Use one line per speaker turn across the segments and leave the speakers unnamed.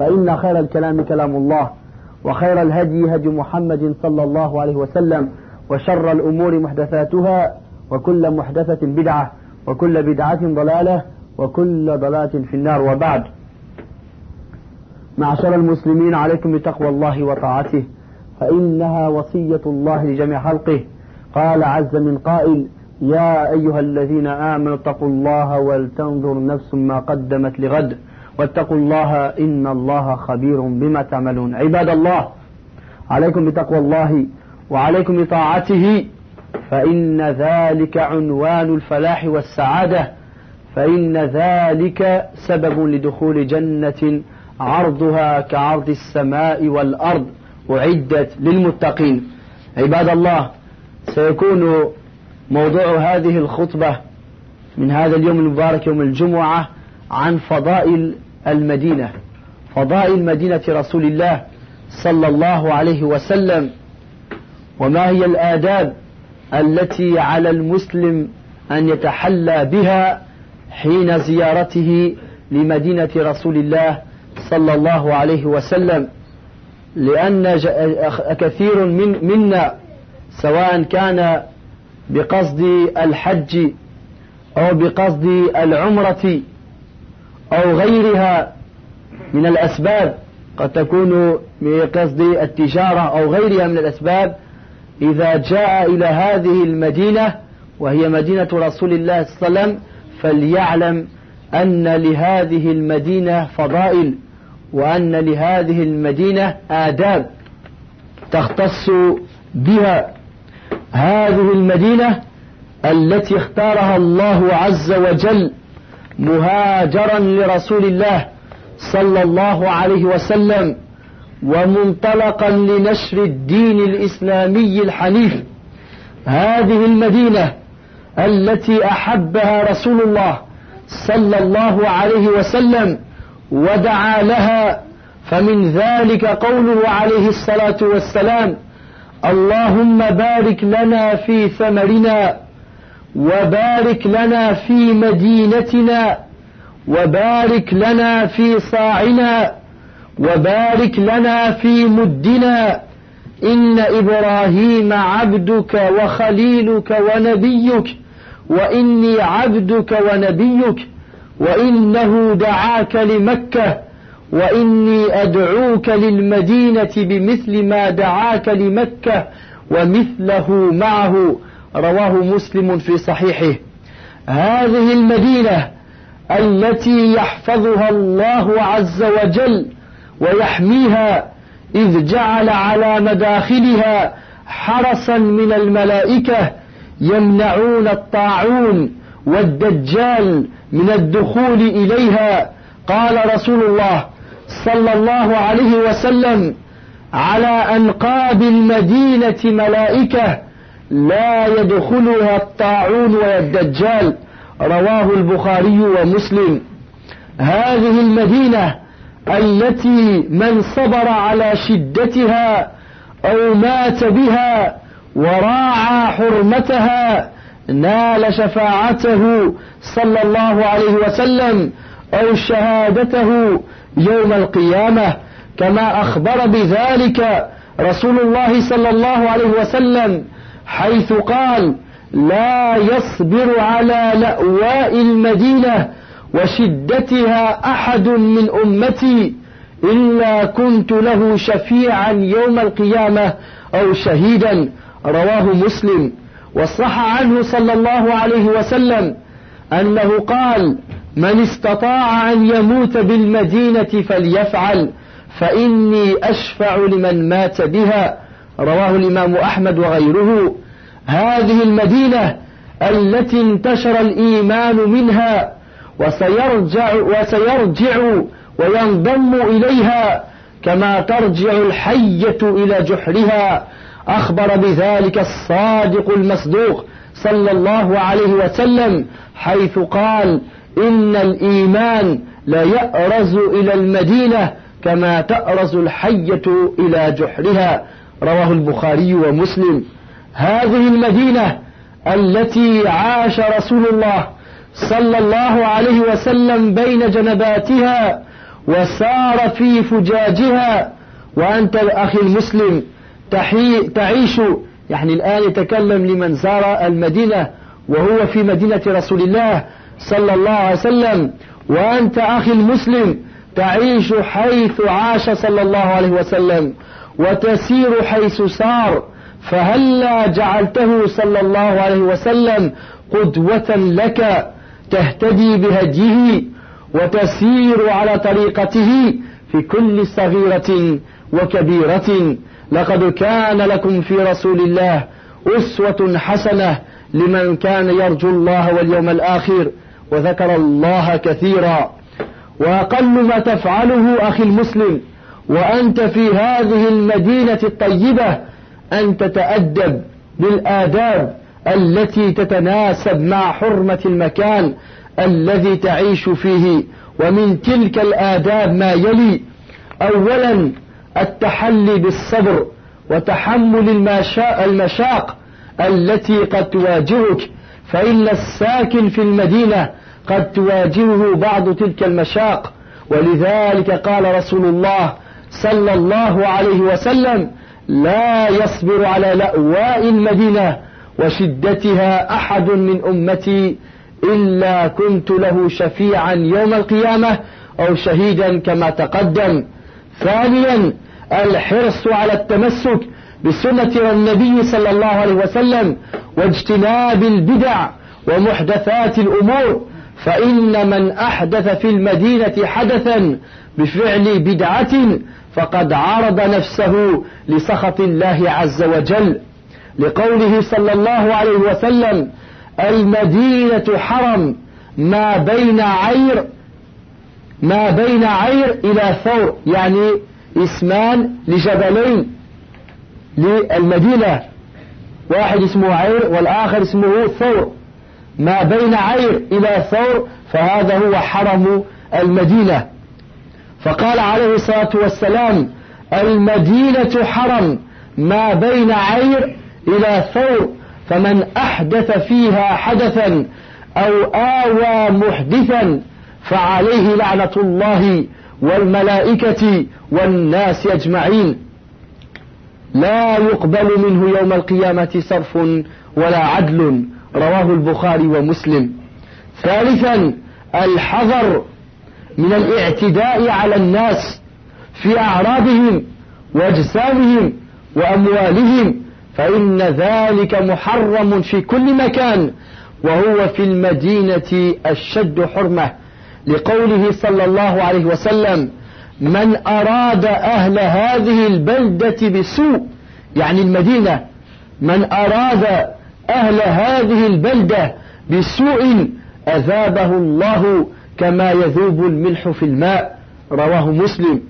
فإن خير الكلام كلام الله وخير الهدي هدي محمد صلى الله عليه وسلم وشر الأمور محدثاتها وكل محدثة بدعة وكل بدعة ضلالة وكل ضلالة في النار. وبعد معشر المسلمين عليكم بتقوى الله وطاعته فإنها وصية الله لجميع خلقه. قال عز من قائل يا أيها الذين آمنوا اتقوا الله ولتنظر نفس ما قدمت لغد. واتقوا الله إن الله خبير بما تعملون. عباد الله عليكم بتقوى الله وعليكم بطاعته فإن ذلك عنوان الفلاح والسعادة فإن ذلك سبب لدخول جنة عرضها كعرض السماء والأرض. أعدت للمتقين. عباد الله سيكون موضوع هذه الخطبة من هذا اليوم المبارك يوم الجمعة عن فضائل المدينة. فضائل مدينة رسول الله صلى الله عليه وسلم. وما هي الآداب التي على المسلم أن يتحلى بها حين زيارته لمدينة رسول الله صلى الله عليه وسلم؟ لأن كثير من منا سواء كان بقصد الحج أو بقصد العمرة أو غيرها من الأسباب قد تكون بقصد التجارة أو غيرها من الأسباب إذا جاء إلى هذه المدينة وهي مدينة رسول الله صلى الله عليه وسلم فليعلم أن لهذه المدينة فضائل وأن لهذه المدينة آداب تختص بها. هذه المدينة التي اختارها الله عز وجل مهاجرا لرسول الله صلى الله عليه وسلم ومنطلقا لنشر الدين الإسلامي الحنيف. هذه المدينة التي أحبها رسول الله صلى الله عليه وسلم ودعا لها فمن ذلك قوله عليه الصلاة والسلام اللهم بارك لنا في ثمرنا وبارك لنا في مدينتنا وبارك لنا في صاعنا وبارك لنا في مدنا. إن إبراهيم عبدك وخليلك ونبيك وإني عبدك ونبيك وإنه دعاك لمكة وإني أدعوك للمدينة بمثل ما دعاك لمكة ومثله معه. رواه مسلم في صحيحه. هذه المدينة التي يحفظها الله عز وجل ويحميها إذ جعل على مداخلها حرسا من الملائكة يمنعون الطاعون والدجال من الدخول إليها. قال رسول الله صلى الله عليه وسلم على أنقاب المدينة ملائكة لا يدخلها الطاعون ولا الدجال. رواه البخاري ومسلم. هذه المدينة التي من صبر على شدتها أو مات بها وراعى حرمتها نال شفاعته صلى الله عليه وسلم أو شهادته يوم القيامة. كما أخبر بذلك رسول الله صلى الله عليه وسلم حيث قال لا يصبر على لأواء المدينة وشدتها أحد من أمتي إلا كنت له شفيعا يوم القيامة أو شهيدا. رواه مسلم. وصح عنه صلى الله عليه وسلم أنه قال من استطاع أن يموت بالمدينة فليفعل فإني أشفع لمن مات بها. رواه الإمام أحمد وغيره. هذه المدينة التي انتشر الإيمان منها وسيرجع, وسيرجع وينضم إليها كما ترجع الحية إلى جحرها. أخبر بذلك الصادق المصدوق صلى الله عليه وسلم حيث قال إن الإيمان لا يأرز إلى المدينة كما تأرز الحية إلى جحرها. رواه البخاري ومسلم. هذه المدينة التي عاش رسول الله صلى الله عليه وسلم بين جنباتها وسار في فجاجها. وأنت الأخي المسلم تعيش يعني الآن يتكلم لمن زار المدينة وهو في مدينة رسول الله صلى الله عليه وسلم. وأنت أخي المسلم تعيش حيث عاش صلى الله عليه وسلم. وتسير حيث سار فهلا جعلته صلى الله عليه وسلم قدوة لك تهتدي بهديه وتسير على طريقته في كل صغيرة وكبيرة. لقد كان لكم في رسول الله أسوة حسنة لمن كان يرجو الله واليوم الآخر وذكر الله كثيرا. وأقل ما تفعله أخي المسلم وأنت في هذه المدينة الطيبة أن تتأدب بالآداب التي تتناسب مع حرمة المكان الذي تعيش فيه. ومن تلك الآداب ما يلي أولا التحلي بالصبر وتحمل المشاق التي قد تواجهك. فإن الساكن في المدينة قد تواجهه بعض تلك المشاق. ولذلك قال رسول الله صلى الله عليه وسلم لا يصبر على لأواء المدينة وشدتها أحد من أمتي إلا كنت له شفيعا يوم القيامة أو شهيدا كما تقدم. ثانيا الحرص على التمسك بسنة النبي صلى الله عليه وسلم واجتناب البدع ومحدثات الأمور فإن من أحدث في المدينة حدثا بفعل بدعة فقد عرض نفسه لسخط الله عز وجل لقوله صلى الله عليه وسلم المدينة حرم ما بين عير ما بين عير إلى ثور يعني إسمان لجبلين للمدينة. واحد اسمه عير والآخر اسمه ثور. ما بين عير إلى ثور فهذا هو حرم المدينة. فقال عليه الصلاة والسلام المدينة حرم ما بين عير إلى ثور فمن أحدث فيها حدثا أو آوى محدثا فعليه لعنة الله والملائكة والناس أجمعين. لا يقبل منه يوم القيامة صرف ولا عدل رواه البخاري ومسلم. ثالثا الحذر من الاعتداء على الناس في أعراضهم وأجسامهم وأموالهم فإن ذلك محرم في كل مكان وهو في المدينة الشد حرمة لقوله صلى الله عليه وسلم من أراد أهل هذه البلدة بسوء يعني المدينة من أراد أهل هذه البلدة بسوء أذابه الله كما يذوب الملح في الماء رواه مسلم.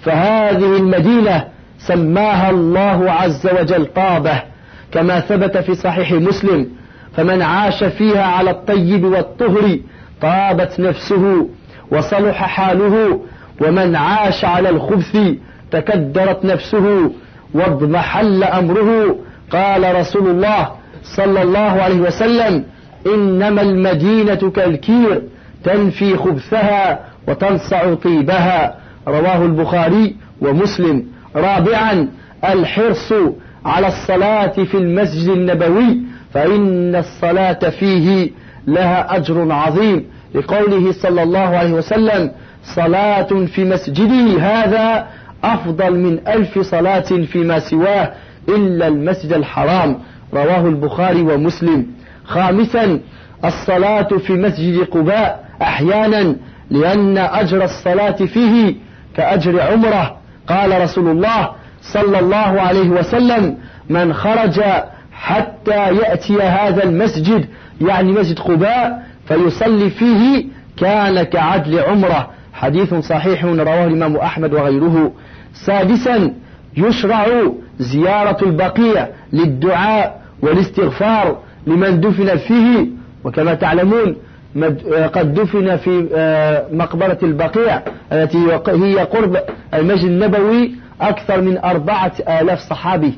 فهذه المدينة سماها الله عز وجل طابة كما ثبت في صحيح مسلم. فمن عاش فيها على الطيب والطهر طابت نفسه وصلح حاله. ومن عاش على الخبث تكدرت نفسه واضمحل أمره. قال رسول الله صلى الله عليه وسلم إنما المدينة كالكير. تنفي خبثها وتنصع طيبها. رواه البخاري ومسلم. رابعا الحرص على الصلاة في المسجد النبوي فإن الصلاة فيه لها أجر عظيم. لقوله صلى الله عليه وسلم صلاة في مسجدي هذا أفضل من ألف صلاة فيما سواه إلا المسجد الحرام. رواه البخاري ومسلم. خامسا الصلاة في مسجد قباء أحيانا لأن أجر الصلاة فيه كأجر عمرة. قال رسول الله صلى الله عليه وسلم من خرج حتى يأتي هذا المسجد يعني مسجد قباء فيصلي فيه كان كعدل عمرة. حديث صحيح رواه الإمام أحمد وغيره. سادسا يشرع زيارة البقيع للدعاء والاستغفار لمن دفن فيه. وكما تعلمون قد دفن في آه، مقبرة البقيع التي هي قرب المسجد النبوي أكثر من أربعة آلاف صحابي.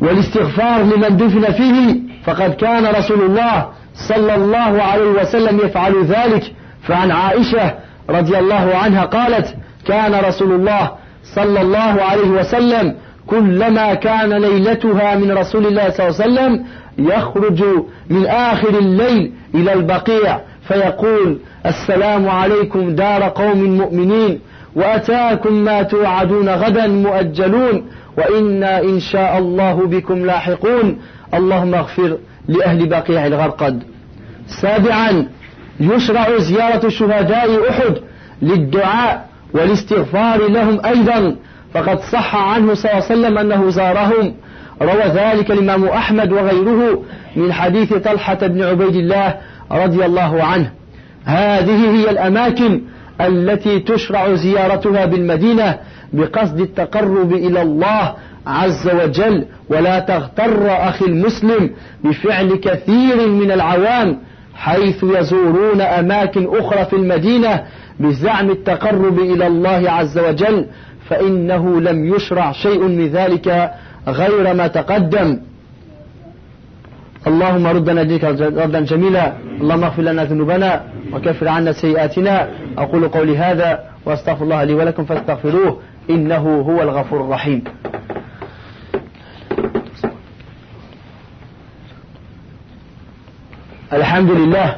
والاستغفار لمن دفن فيه فقد كان رسول الله صلى الله عليه وسلم يفعل ذلك. فعن عائشة رضي الله عنها قالت كان رسول الله صلى الله عليه وسلم كلما كان ليلتها من رسول الله صلى الله عليه وسلم يخرج من آخر الليل إلى البقيع فيقول السلام عليكم دار قوم مؤمنين وأتاكم ما توعدون غدا مؤجلون وإنا إن شاء الله بكم لاحقون اللهم اغفر لأهل بقيع الغرقد. سابعا يشرع زيارة شهداء أحد للدعاء والاستغفار لهم أيضا. فقد صح عنه صلى الله عليه وسلم أنه زارهم. روى ذلك الإمام أحمد وغيره من حديث طلحة بن عبيد الله رضي الله عنه. هذه هي الأماكن التي تشرع زيارتها بالمدينة بقصد التقرب إلى الله عز وجل ولا تغتر أخي المسلم بفعل كثير من العوام حيث يزورون أماكن أخرى في المدينة بزعم التقرب إلى الله عز وجل فإنه لم يشرع شيء من ذلك غير ما تقدم. اللهم ردنا دينك ردا جميلا اللهم اغفر لنا ذنوبنا وكفر عنا سيئاتنا. أقول قولي هذا وأستغفر الله لي ولكم فاستغفروه إنه هو الغفور الرحيم. الحمد لله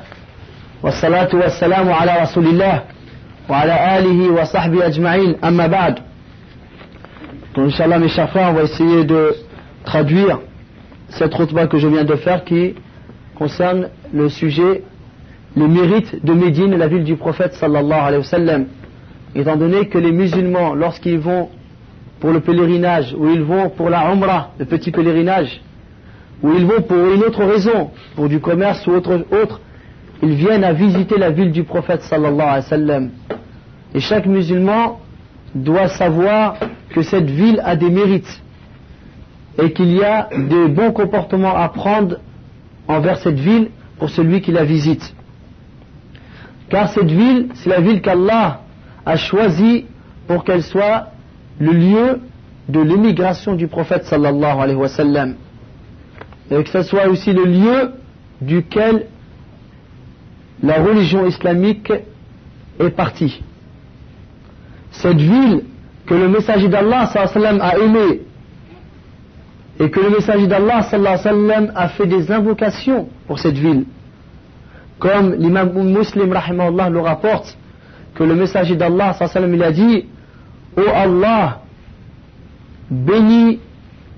والصلاة والسلام على رسول الله وعلى آله وصحبه أجمعين أما بعد Donc, Inch'Allah, mes chers frères, on va essayer de traduire cette khutbah que je viens de faire qui concerne le sujet, le mérite de Médine, la ville du prophète sallallahu alayhi wa sallam. Étant donné que les musulmans, lorsqu'ils vont pour le pèlerinage, ou ils vont pour la Umrah, le petit pèlerinage, ou ils vont pour une autre raison, pour du commerce ou autre, autre ils viennent à visiter la ville du prophète sallallahu alayhi wa sallam. Et chaque musulman doit savoir que cette ville a des mérites et qu'il y a des bons comportements à prendre envers cette ville pour celui qui la visite. Car cette ville, c'est la ville qu'Allah a choisie pour qu'elle soit le lieu de l'émigration du prophète sallallahu alayhi wa sallam. Et que ce soit aussi le lieu duquel la religion islamique est partie. Cette ville que le messager d'Allah a aimé et que le messager d'Allah a fait des invocations pour cette ville. Comme l'imam muslim le rapporte, que le messager d'Allah il a dit Ô Allah, bénis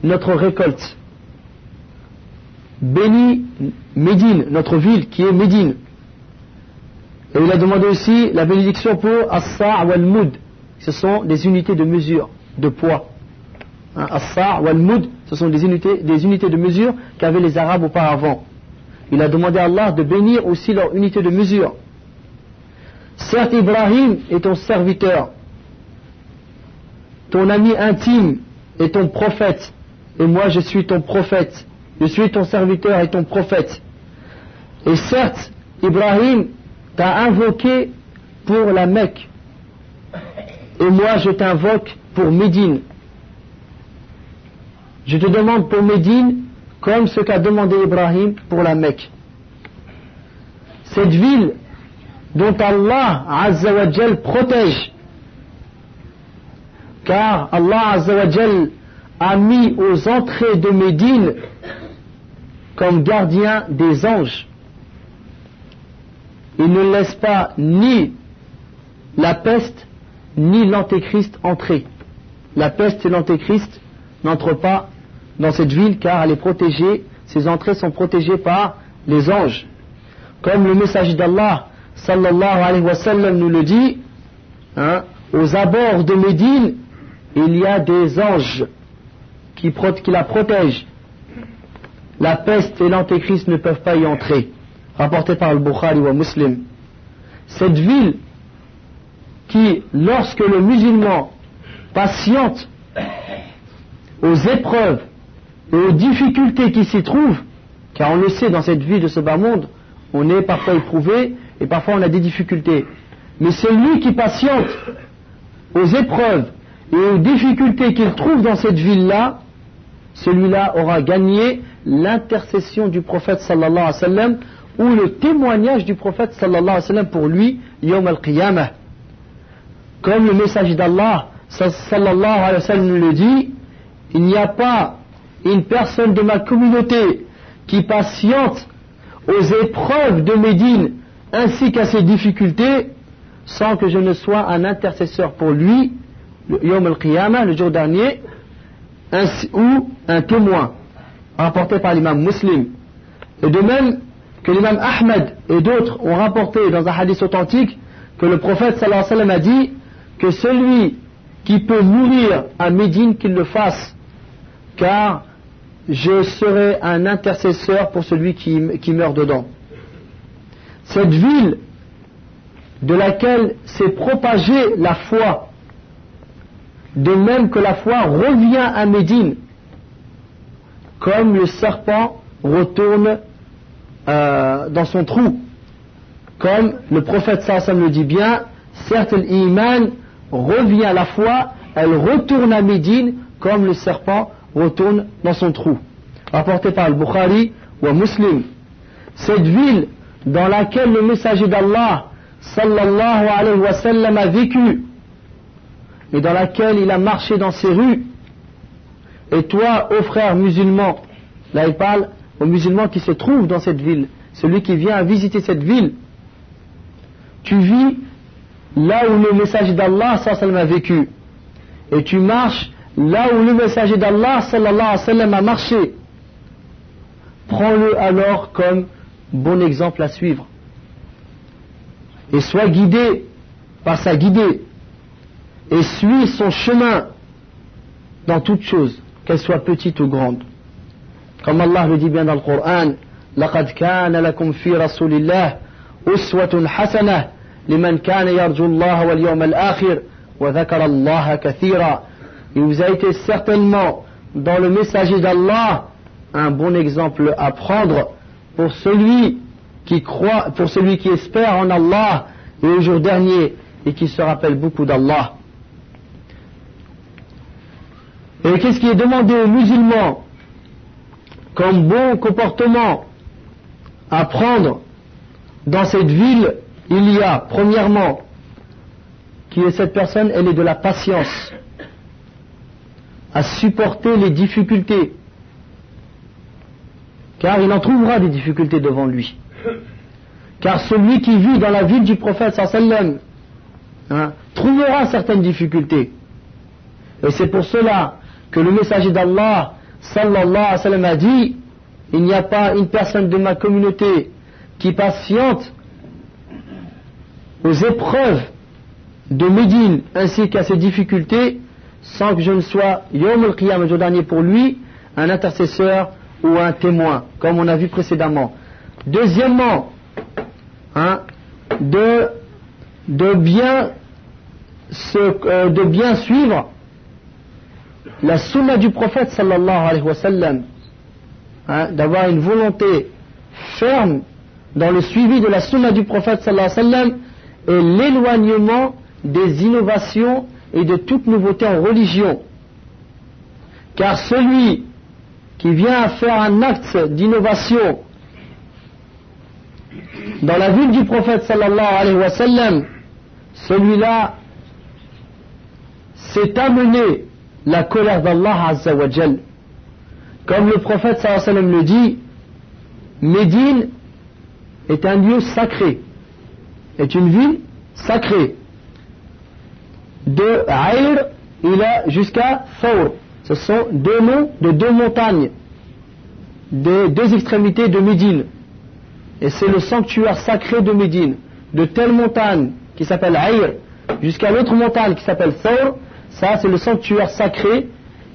notre récolte. Bénis Médine, notre ville qui est Médine. Et il a demandé aussi la bénédiction pour As-Sa' wal-Mud, ce sont des unités de mesure de poids. Hein, As-sa' wal-mud, ce sont des unités, des unités de mesure qu'avaient les Arabes auparavant. Il a demandé à Allah de bénir aussi leur unité de mesure. Certes, Ibrahim est ton serviteur, ton ami intime et ton prophète, et moi je suis ton prophète, je suis ton serviteur et ton prophète. Et certes, Ibrahim t'a invoqué pour la Mecque, et moi je t'invoque pour Médine. Je te demande pour Médine comme ce qu'a demandé Ibrahim pour la Mecque. Cette ville dont Allah Azzawajal protège. Car Allah Azzawajal a mis aux entrées de Médine comme gardien des anges. Il ne laisse pas ni la peste ni l'antéchrist entrer. la peste et l'antéchrist n'entrent pas dans cette ville car elle est protégée, ses entrées sont protégées par les anges. Comme le messager d'Allah sallallahu alayhi wa sallam nous le dit, hein, aux abords de Médine, il y a des anges qui la protègent. La peste et l'antéchrist ne peuvent pas y entrer. Rapporté par le Bukhari ou Muslim. Cette ville qui, lorsque le musulman patiente aux épreuves et aux difficultés qui s'y trouvent, car on le sait dans cette vie de ce bas monde, on est parfois éprouvé et parfois on a des difficultés. Mais celui qui patiente aux épreuves et aux difficultés qu'il trouve dans cette ville-là, celui-là aura gagné l'intercession du prophète sallallahu alayhi wa sallam ou le témoignage du prophète sallallahu alayhi wa sallam pour lui, yom al-qiyamah. Comme le messager d'Allah sallallahu alayhi wa sallam nous le dit, il n'y a pas une personne de ma communauté qui patiente aux épreuves de Médine ainsi qu'à ses difficultés sans que je ne sois un intercesseur pour lui, Yom al-Qiyamah, le jour dernier, ou un témoin, rapporté par l'imam muslim. Et de même que l'imam Ahmed et d'autres ont rapporté dans un hadith authentique que le prophète sallallahu alayhi wa sallam a dit que celui qui peut mourir à Médine, qu'il le fasse, car je serai un intercesseur pour celui qui meurt dedans. Cette ville de laquelle s'est propagée la foi, de même que la foi revient à Médine, comme le serpent retourne euh, dans son trou. Comme le prophète Sassam le dit bien, certes l'iman revient à la foi, elle retourne à Médine comme le serpent retourne dans son trou. Rapporté par le Bukhari ou Muslim. Cette ville dans laquelle le messager d'Allah sallallahu alayhi wa sallam a vécu et dans laquelle il a marché dans ses rues. Et toi, ô frère musulman, là il parle aux musulmans qui se trouvent dans cette ville, celui qui vient visiter cette ville, tu vis là où le messager d'Allah sallam a vécu. Et tu marches là où le messager d'Allah sallallahu alayhi a marché. Prends-le alors comme bon exemple à suivre et sois guidé par sa guidée et suis son chemin dans toute chose, qu'elle soit petite ou grande. Comme Allah le dit bien dans le Coran, لقد كان لكم في رسول الله أسوة حسنة لمن كان يرجو الله واليوم الآخر وذكر الله كثيرا. Il vous a été certainement dans le messager d'Allah un bon exemple à prendre pour celui qui croit, pour celui qui espère en Allah et au jour dernier et qui se rappelle beaucoup d'Allah. Et qu'est-ce qui est demandé aux musulmans comme bon comportement à prendre dans cette ville? Il y a, premièrement, qui est cette personne, elle est de la patience, à supporter les difficultés, car il en trouvera des difficultés devant lui. Car celui qui vit dans la ville du prophète sallam hein, trouvera certaines difficultés. Et c'est pour cela que le messager d'Allah sallallahu alayhi wa sallam a dit il n'y a pas une personne de ma communauté qui patiente aux épreuves de Médine ainsi qu'à ses difficultés sans que je ne sois Yom al-Qiyam, le dernier pour lui, un intercesseur ou un témoin, comme on a vu précédemment. Deuxièmement, hein, euh, de bien suivre la sunna du prophète sallallahu alayhi wa sallam, hein, d'avoir une volonté ferme dans le suivi de la sunna du prophète sallallahu alayhi wa sallam et l'éloignement des innovations et de toute nouveauté en religion. Car celui qui vient faire un acte d'innovation dans la ville du prophète sallallahu alayhi wa sallam, celui-là s'est amené la colère d'Allah azza wa Comme le prophète sallam le dit, Médine est un lieu sacré, est une ville sacrée. De Aïr jusqu'à Thawr. Ce sont deux de deux montagnes, des deux extrémités de Médine. Et c'est le sanctuaire sacré de Médine. De telle montagne qui s'appelle Aïr jusqu'à l'autre montagne qui s'appelle Thawr, ça c'est le sanctuaire sacré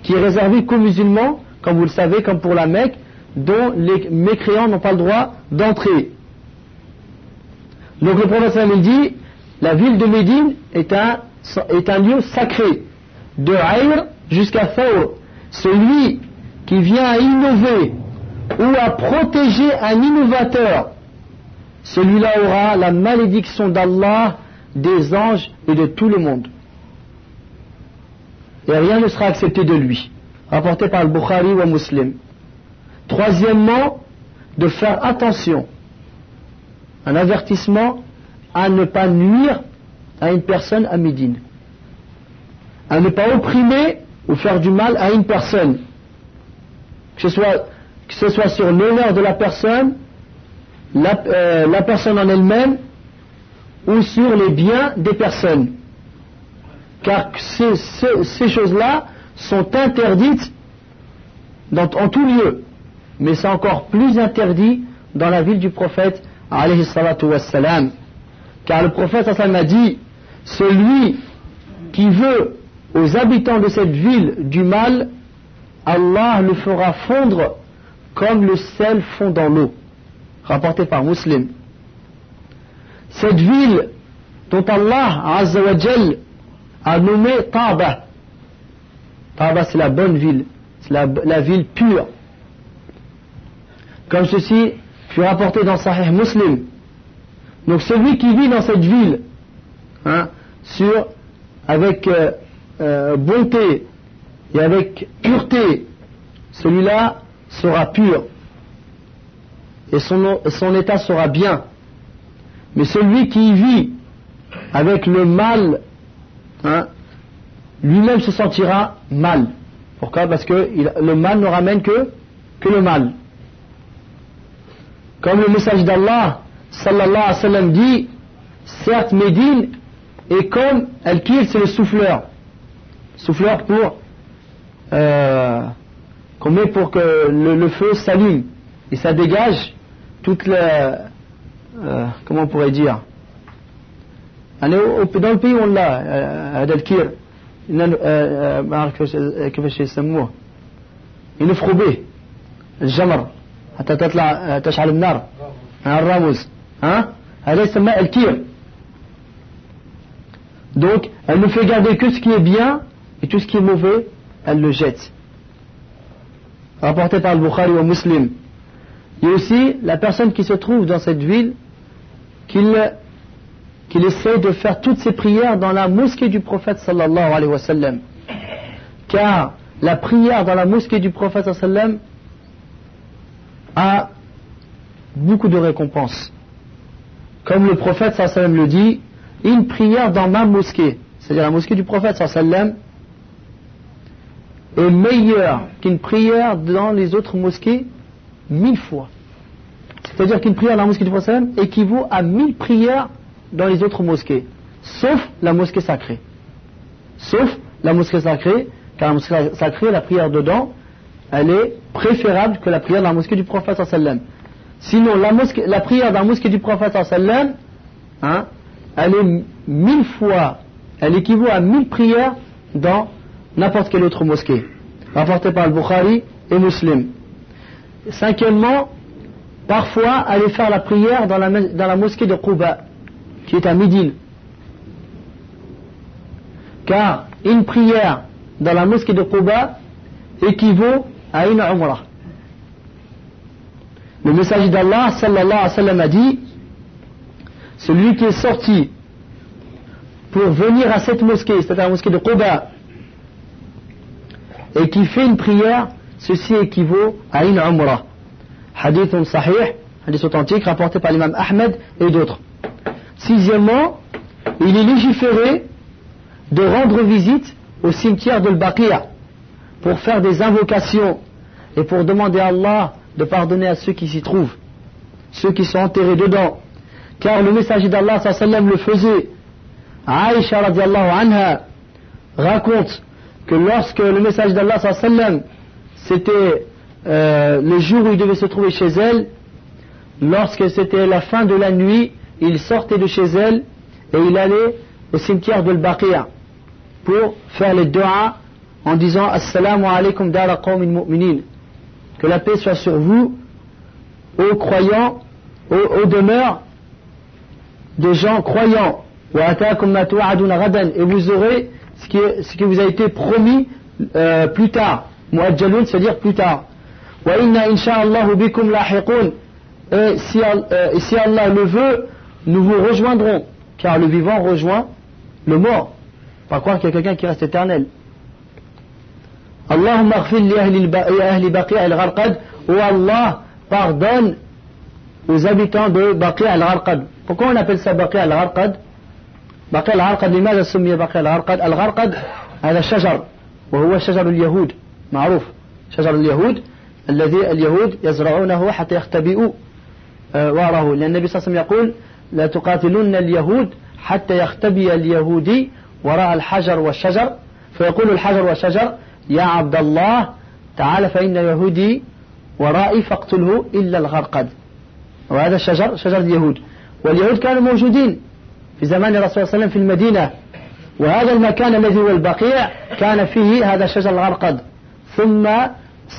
qui est réservé qu'aux musulmans, comme vous le savez, comme pour la Mecque, dont les mécréants n'ont pas le droit d'entrer. Donc le prophète il dit, la ville de Médine est un, lieu sacré, de Aïr jusqu'à Thawr. Celui qui vient à innover ou à protéger un innovateur, celui-là aura la malédiction d'Allah, des anges et de tout le monde. Et rien ne sera accepté de lui. Rapporté par le Bukhari ou Muslim. Troisièmement, de faire attention. Un avertissement à ne pas nuire à une personne à Médine. À ne pas opprimer ou faire du mal à une personne. Que ce soit, sur l'honneur de la personne, la, euh, la personne en elle-même, ou sur les biens des personnes. Car ces, choses-là sont interdites en tout lieu. Mais c'est encore plus interdit dans la ville du prophète, alayhi wassalam. Car le prophète a dit, celui qui veut aux habitants de cette ville du mal, Allah le fera fondre comme le sel fond dans l'eau. Rapporté par Muslim. Cette ville dont Allah a nommé Taba. Taba c'est la bonne ville, c'est la, ville pure. Comme ceci fut rapporté dans Sahih Muslim. Donc celui qui vit dans cette ville, hein, sur, avec euh, euh, bonté et avec pureté, celui-là sera pur et son, son état sera bien. Mais celui qui vit avec le mal, hein, lui-même se sentira mal. Pourquoi? Parce que le mal ne ramène que, que le mal. Comme le message d'Allah, sallallahu alayhi wa sallam, dit, certes Médine est comme Al-Kir, c'est le souffleur. Souffleur pour euh, qu'on met pour que le, feu s'allume et ça dégage toute la euh, comment on pourrait dire? dans le pays on l'a هذا الكير ما اعرف كيفاش يسموه ينفخوا به الجمر حتى تطلع تشعل النار الراموس ها هذا يسمى الكير donc elle ne fait garder que ce qui est bien et tout ce qui est mauvais elle le jette rapporté par le Bukhari ou Muslim il y a aussi la personne qui se trouve dans cette ville qu'il qu'il essaie de faire toutes ses prières dans la mosquée du prophète sallallahu alayhi wa sallam. Car la prière dans la mosquée du prophète sallallahu alayhi a beaucoup de récompenses. Comme le prophète sallallahu alayhi wa sallam le dit, une prière dans ma mosquée, c'est-à-dire la mosquée du prophète sallallahu alayhi est meilleure qu'une prière dans les autres mosquées mille fois. C'est-à-dire qu'une prière dans la mosquée du prophète sallam équivaut à mille prières dans les autres mosquées, sauf la mosquée sacrée. Sauf la mosquée sacrée, car la mosquée sacrée, la prière dedans, elle est préférable que la prière dans la mosquée du prophète sallam. Sinon, la, mosquée, la prière dans la mosquée du prophète sallam, hein, elle est mille fois, elle équivaut à mille prières dans n'importe quelle autre mosquée. Rapporté par le Bukhari et Muslim. Cinquièmement, parfois aller faire la prière dans la, dans la mosquée de Quba qui est à Médine. Car une prière dans la mosquée de Quba équivaut à une umrah. Le messager d'Allah sallallahu alayhi wa sallam a dit celui qui est sorti pour venir à cette mosquée, c'est-à-dire la mosquée de Quba, et qui fait une prière, ceci équivaut à une umrah. Hadith sahih, hadith authentique rapporté par l'imam Ahmed et d'autres. Sixièmement, il est légiféré de rendre visite au cimetière de l'Baqiyah pour faire des invocations et pour demander à Allah de pardonner à ceux qui s'y trouvent, ceux qui sont enterrés dedans. Car le messager d'Allah le faisait. Aïcha radiallahu anha raconte que lorsque le message d'Allah c'était euh, le jour où il devait se trouver chez elle, lorsque c'était la fin de la nuit, il sortait de chez elle et il allait au cimetière de Al-Baqiya pour faire les doigts en disant Assalamu alaikum dara mu'minin. Que la paix soit sur vous, aux croyants, aux, demeures des gens croyants. Et vous aurez ce qui, vous a été promis euh, plus tard. C'est-à-dire plus tard. Et euh, si Allah le veut, nous vous rejoindrons. Car le vivant rejoint le mort. Pas croire qu'il y a quelqu'un qui reste éternel. Allahumma ahli baqi al-gharqad. Ou Allah pardonne aux habitants de Baqi al-Gharqad. Pourquoi on appelle ça Baqi al-Gharqad بقي الغرقد لماذا سمي بقي الغرقد الغرقد هذا شجر وهو شجر اليهود معروف شجر اليهود الذي اليهود يزرعونه حتى يختبئوا وراءه لأن النبي صلى الله عليه وسلم يقول لا تقاتلون اليهود حتى يختبئ اليهودي وراء الحجر والشجر. فيقول الحجر والشجر يا عبد الله تعال فإن يهودي ورائي فاقتله إلا الغرقد. وهذا الشجر شجر اليهود. واليهود كانوا موجودين في زمان الرسول صلى الله عليه وسلم في المدينة. وهذا المكان الذي هو البقيع كان فيه هذا الشجر الغرقد. ثم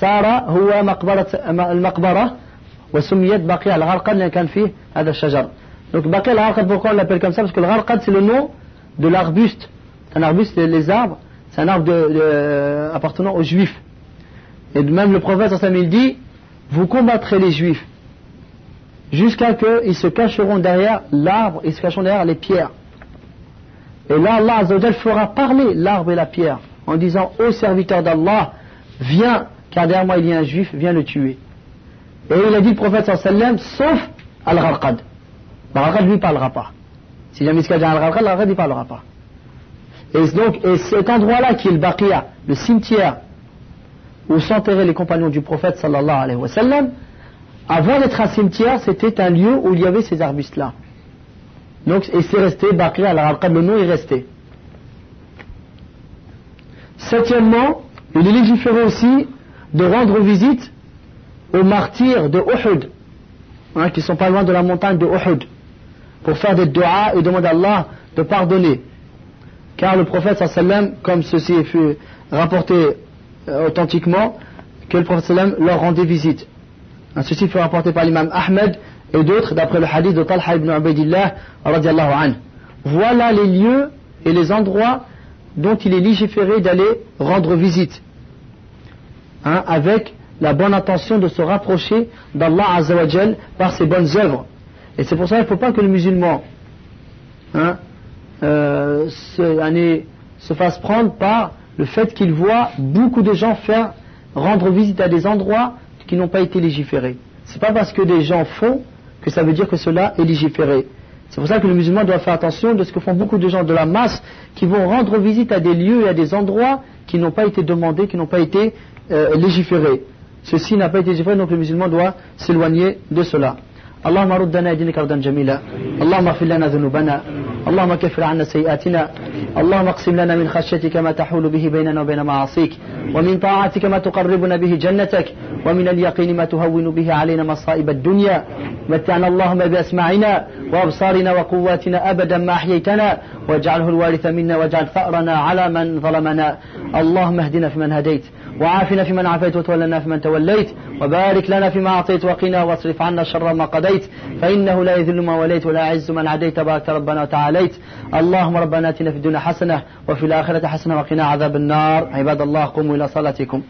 صار هو مقبرة المقبرة وسميت بقيع الغرقد لأن كان فيه هذا الشجر. Donc Baqi al-Gharqad, pourquoi on l'appelle comme ça? Parce que le Gharqad c'est le nom de l'arbuste. Un arbuste, les arbres, c'est un arbre appartenant aux Juifs. Et même le prophète il dit, vous combattrez les Juifs jusqu'à ce qu'ils se cacheront derrière l'arbre, ils se cacheront derrière les pierres. Et là, Allah Azzawajal fera parler l'arbre et la pierre en disant Ô serviteur d'Allah, viens, car derrière moi il y a un juif, viens le tuer. Et il a dit le prophète sauf Al-Gharqad. Al-Gharqad lui parlera pas. Si jamais il Al-Gharqad, Al-Gharqad ne parlera pas. Et donc, et cet endroit-là qui est le Baqiya, le cimetière où s'enterraient les compagnons du prophète sallallahu alayhi wa sallam, avant d'être un cimetière, c'était un lieu où il y avait ces arbustes-là. Donc, et c'est resté, Bakri al le nom est resté. Septièmement, il est légiféré aussi de rendre visite aux martyrs de Uhud, hein, qui sont pas loin de la montagne de Uhud, pour faire des doigts et demander à Allah de pardonner. Car le prophète comme ceci est fait rapporté euh, authentiquement, que le prophète leur rendait visite. Ceci fut rapporté par l'imam Ahmed et d'autres d'après le hadith de Talha ibn Ubaidillah. Voilà les lieux et les endroits dont il est légiféré d'aller rendre visite. Hein, avec la bonne intention de se rapprocher d'Allah Azzawajal par ses bonnes œuvres. Et c'est pour ça qu'il ne faut pas que le musulman hein, euh, se, se fasse prendre par le fait qu'il voit beaucoup de gens faire rendre visite à des endroits qui n'ont pas été légiférés. C'est pas parce que des gens font que ça veut dire que cela est légiféré. C'est pour ça que le musulman doit faire attention de ce que font beaucoup de gens de la masse qui vont rendre visite à des lieux et à des endroits qui n'ont pas été demandés, qui n'ont pas été euh, légiférés. Ceci n'a pas été légiféré, donc le musulman doit s'éloigner de cela. اللهم ردنا دينك ردا جميلا. اللهم اغفر لنا ذنوبنا. اللهم كفر عنا سيئاتنا. اللهم اقسم لنا من خشيتك ما تحول به بيننا وبين معاصيك ومن طاعتك ما تقربنا به جنتك ومن اليقين ما تهون به علينا مصائب الدنيا. متعنا اللهم بأسماعنا وأبصارنا وقواتنا أبدا ما أحييتنا واجعله الوارث منا واجعل ثأرنا على من ظلمنا. اللهم اهدنا فيمن هديت. وعافنا فيمن عافيت وتولنا فيمن توليت وبارك لنا فيما أعطيت وقنا واصرف عنا شر ما قضيت فإنه لا يذل ما وليت ولا يعز من عديت بارك ربنا وتعاليت اللهم ربنا آتنا في الدنيا حسنة وفي الآخرة حسنة وقنا عذاب النار عباد الله قوموا إلى صلاتكم